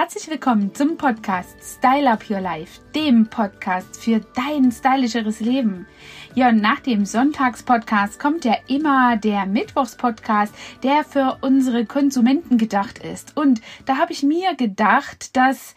Herzlich willkommen zum Podcast Style Up Your Life, dem Podcast für dein stylischeres Leben. Ja, und nach dem Sonntagspodcast kommt ja immer der Mittwochspodcast, der für unsere Konsumenten gedacht ist. Und da habe ich mir gedacht, dass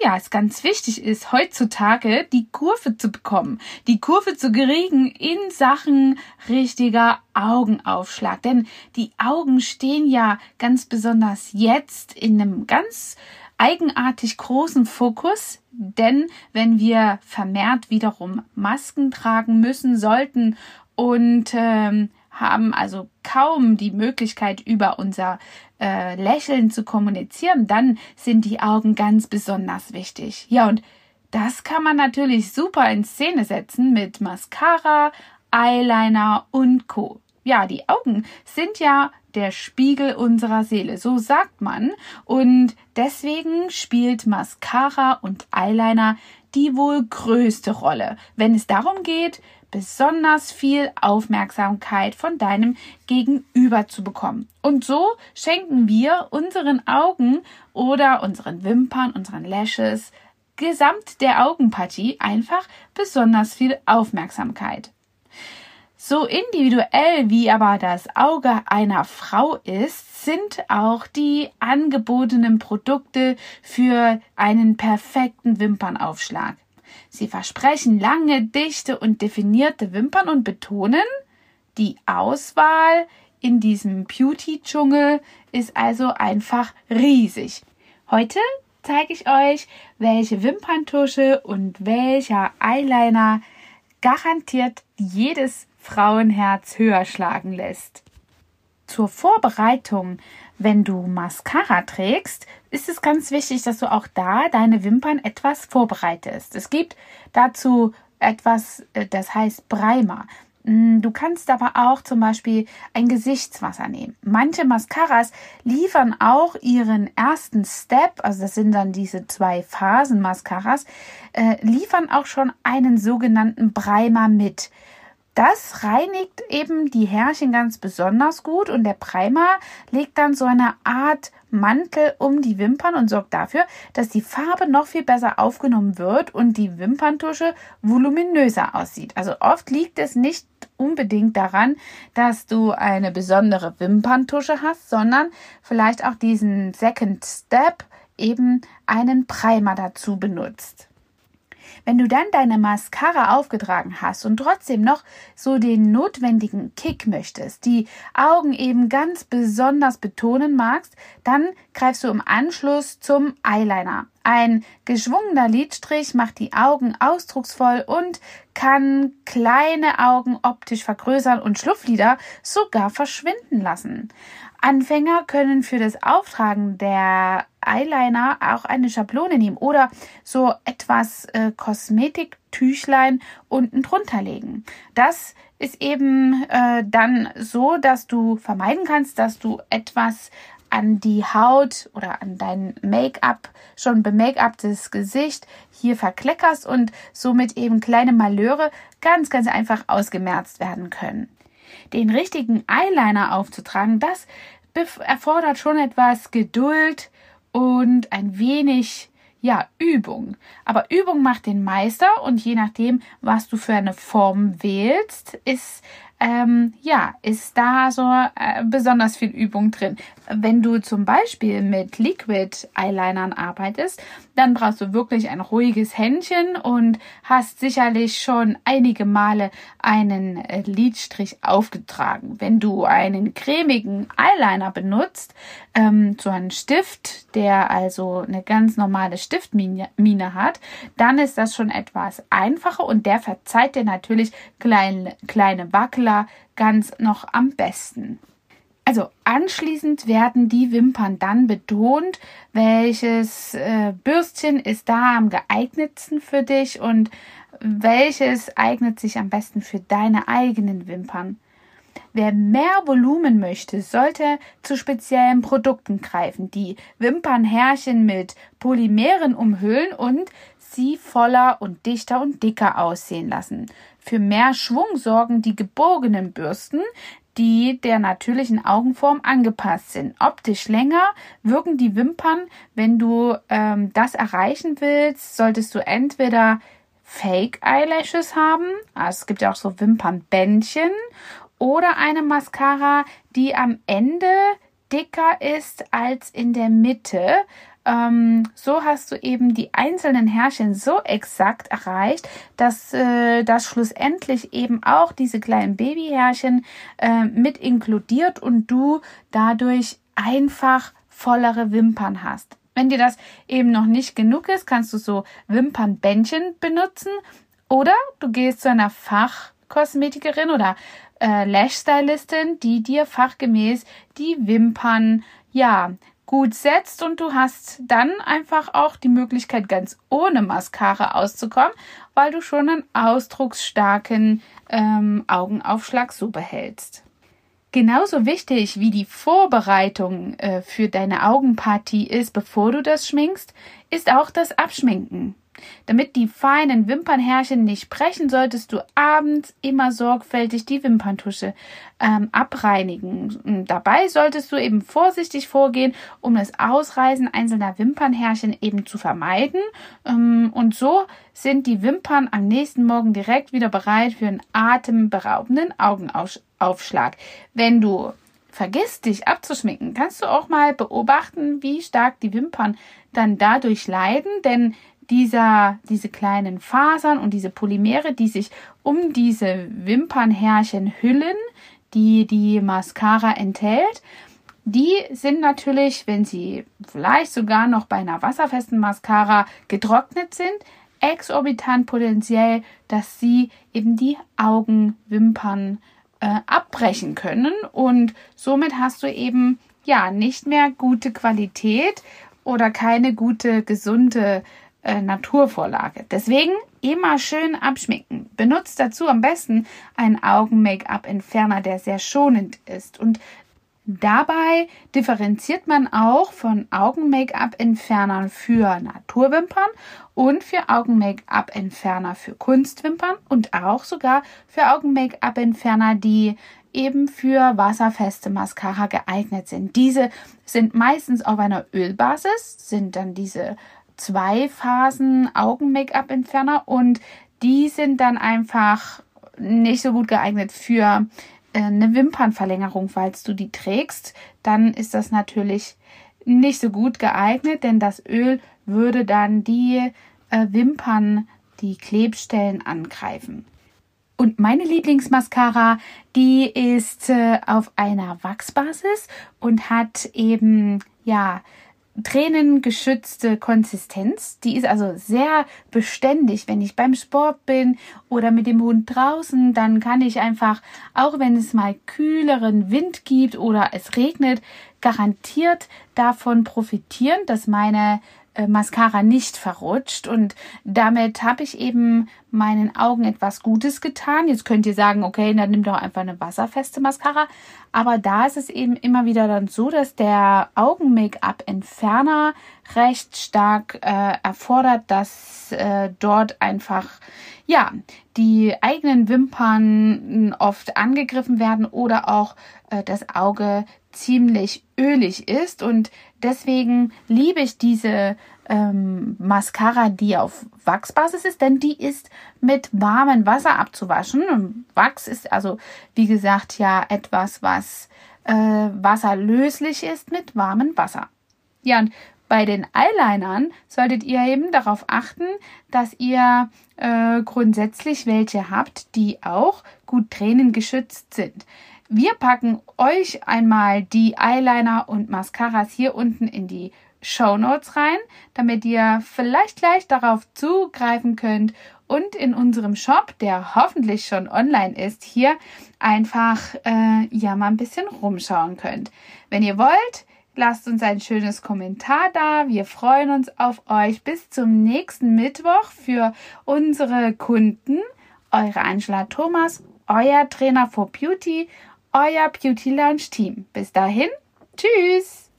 ja, es ganz wichtig ist, heutzutage die Kurve zu bekommen, die Kurve zu kriegen in Sachen richtiger Augenaufschlag. Denn die Augen stehen ja ganz besonders jetzt in einem ganz eigenartig großen Fokus, denn wenn wir vermehrt wiederum Masken tragen müssen, sollten und ähm, haben also kaum die Möglichkeit, über unser äh, Lächeln zu kommunizieren, dann sind die Augen ganz besonders wichtig. Ja, und das kann man natürlich super in Szene setzen mit Mascara, Eyeliner und Co. Ja, die Augen sind ja der Spiegel unserer Seele, so sagt man. Und deswegen spielt Mascara und Eyeliner die wohl größte Rolle, wenn es darum geht, besonders viel Aufmerksamkeit von deinem Gegenüber zu bekommen. Und so schenken wir unseren Augen oder unseren Wimpern, unseren Lashes, gesamt der Augenpartie einfach besonders viel Aufmerksamkeit. So individuell wie aber das Auge einer Frau ist, sind auch die angebotenen Produkte für einen perfekten Wimpernaufschlag. Sie versprechen lange, dichte und definierte Wimpern und betonen, die Auswahl in diesem Beauty-Dschungel ist also einfach riesig. Heute zeige ich euch, welche Wimperntusche und welcher Eyeliner garantiert jedes Frauenherz höher schlagen lässt. Zur Vorbereitung, wenn du Mascara trägst, ist es ganz wichtig, dass du auch da deine Wimpern etwas vorbereitest. Es gibt dazu etwas, äh, das heißt Primer. Mm, du kannst aber auch zum Beispiel ein Gesichtswasser nehmen. Manche Mascaras liefern auch ihren ersten Step, also das sind dann diese zwei Phasen Mascaras, äh, liefern auch schon einen sogenannten Primer mit. Das reinigt eben die Härchen ganz besonders gut und der Primer legt dann so eine Art Mantel um die Wimpern und sorgt dafür, dass die Farbe noch viel besser aufgenommen wird und die Wimperntusche voluminöser aussieht. Also oft liegt es nicht unbedingt daran, dass du eine besondere Wimperntusche hast, sondern vielleicht auch diesen Second Step eben einen Primer dazu benutzt. Wenn du dann deine Mascara aufgetragen hast und trotzdem noch so den notwendigen Kick möchtest, die Augen eben ganz besonders betonen magst, dann greifst du im Anschluss zum Eyeliner. Ein geschwungener Lidstrich macht die Augen ausdrucksvoll und kann kleine Augen optisch vergrößern und Schlupflider sogar verschwinden lassen. Anfänger können für das Auftragen der Eyeliner auch eine Schablone nehmen oder so etwas äh, Kosmetiktüchlein unten drunter legen. Das ist eben äh, dann so, dass du vermeiden kannst, dass du etwas an die Haut oder an dein Make-up, schon bemake-uptes Gesicht hier verkleckerst und somit eben kleine Malheure ganz, ganz einfach ausgemerzt werden können. Den richtigen Eyeliner aufzutragen, das erfordert schon etwas Geduld und ein wenig ja, Übung. Aber Übung macht den Meister und je nachdem, was du für eine Form wählst, ist ähm, ja, ist da so äh, besonders viel Übung drin. Wenn du zum Beispiel mit Liquid Eyelinern arbeitest, dann brauchst du wirklich ein ruhiges Händchen und hast sicherlich schon einige Male einen äh, Lidstrich aufgetragen. Wenn du einen cremigen Eyeliner benutzt, ähm, so einen Stift, der also eine ganz normale Stiftmine hat, dann ist das schon etwas einfacher und der verzeiht dir natürlich kleine, kleine Wackler Concealer ganz noch am besten. Also anschließend werden die Wimpern dann betont, welches äh, Bürstchen ist da am geeignetsten für dich und welches eignet sich am besten für deine eigenen Wimpern. Wer mehr Volumen möchte, sollte zu speziellen Produkten greifen, die Wimpernhärchen mit Polymeren umhüllen und sie voller und dichter und dicker aussehen lassen. Für mehr Schwung sorgen die gebogenen Bürsten, die der natürlichen Augenform angepasst sind. Optisch länger wirken die Wimpern. Wenn du ähm, das erreichen willst, solltest du entweder Fake Eyelashes haben. Also es gibt ja auch so Wimpernbändchen oder eine Mascara, die am Ende dicker ist als in der Mitte. Ähm, so hast du eben die einzelnen Härchen so exakt erreicht, dass äh, das schlussendlich eben auch diese kleinen Babyhärchen äh, mit inkludiert und du dadurch einfach vollere Wimpern hast. Wenn dir das eben noch nicht genug ist, kannst du so Wimpernbändchen benutzen oder du gehst zu einer Fachkosmetikerin oder äh, Lash-Stylistin, die dir fachgemäß die Wimpern, ja, gut setzt und du hast dann einfach auch die Möglichkeit, ganz ohne Mascara auszukommen, weil du schon einen ausdrucksstarken ähm, Augenaufschlag so behältst. Genauso wichtig wie die Vorbereitung äh, für deine Augenpartie ist, bevor du das schminkst, ist auch das Abschminken. Damit die feinen Wimpernhärchen nicht brechen, solltest du abends immer sorgfältig die Wimperntusche ähm, abreinigen. Dabei solltest du eben vorsichtig vorgehen, um das Ausreißen einzelner Wimpernhärchen eben zu vermeiden. Ähm, und so sind die Wimpern am nächsten Morgen direkt wieder bereit für einen atemberaubenden Augenaufschlag. Wenn du vergisst, dich abzuschminken, kannst du auch mal beobachten, wie stark die Wimpern dann dadurch leiden, denn dieser, diese kleinen Fasern und diese Polymere, die sich um diese Wimpernhärchen hüllen, die die Mascara enthält, die sind natürlich, wenn sie vielleicht sogar noch bei einer wasserfesten Mascara getrocknet sind, exorbitant potenziell, dass sie eben die Augenwimpern äh, abbrechen können und somit hast du eben ja nicht mehr gute Qualität oder keine gute gesunde äh, Naturvorlage. Deswegen immer schön abschminken. Benutzt dazu am besten einen Augen-Make-up-Entferner, der sehr schonend ist. Und dabei differenziert man auch von Augen-Make-up-Entfernern für Naturwimpern und für Augen-Make-up-Entferner für Kunstwimpern und auch sogar für Augen-Make-up-Entferner, die eben für wasserfeste Mascara geeignet sind. Diese sind meistens auf einer Ölbasis, sind dann diese zwei Phasen Augen-Make-up-Entferner und die sind dann einfach nicht so gut geeignet für äh, eine Wimpernverlängerung, falls du die trägst, dann ist das natürlich nicht so gut geeignet, denn das Öl würde dann die äh, Wimpern, die Klebstellen angreifen. Und meine Lieblingsmascara, die ist äh, auf einer Wachsbasis und hat eben ja tränengeschützte Konsistenz. Die ist also sehr beständig. Wenn ich beim Sport bin oder mit dem Hund draußen, dann kann ich einfach, auch wenn es mal kühleren Wind gibt oder es regnet, garantiert davon profitieren, dass meine äh, Mascara nicht verrutscht und damit habe ich eben meinen Augen etwas Gutes getan. Jetzt könnt ihr sagen, okay, dann nimm doch einfach eine wasserfeste Mascara. Aber da ist es eben immer wieder dann so, dass der Augen-Make-up-Entferner recht stark äh, erfordert, dass äh, dort einfach ja die eigenen Wimpern oft angegriffen werden oder auch äh, das Auge ziemlich ölig ist und deswegen liebe ich diese ähm, Mascara, die auf Wachsbasis ist, denn die ist mit warmem Wasser abzuwaschen. Wachs ist also, wie gesagt, ja etwas, was äh, wasserlöslich ist mit warmem Wasser. Ja, und bei den Eyelinern solltet ihr eben darauf achten, dass ihr äh, grundsätzlich welche habt, die auch gut tränengeschützt sind. Wir packen euch einmal die Eyeliner und Mascaras hier unten in die Show Notes rein, damit ihr vielleicht gleich darauf zugreifen könnt und in unserem Shop, der hoffentlich schon online ist, hier einfach äh, ja mal ein bisschen rumschauen könnt. Wenn ihr wollt, lasst uns ein schönes Kommentar da. Wir freuen uns auf euch. Bis zum nächsten Mittwoch für unsere Kunden. Eure Angela Thomas, euer Trainer for Beauty, euer Beauty Lounge Team. Bis dahin, tschüss!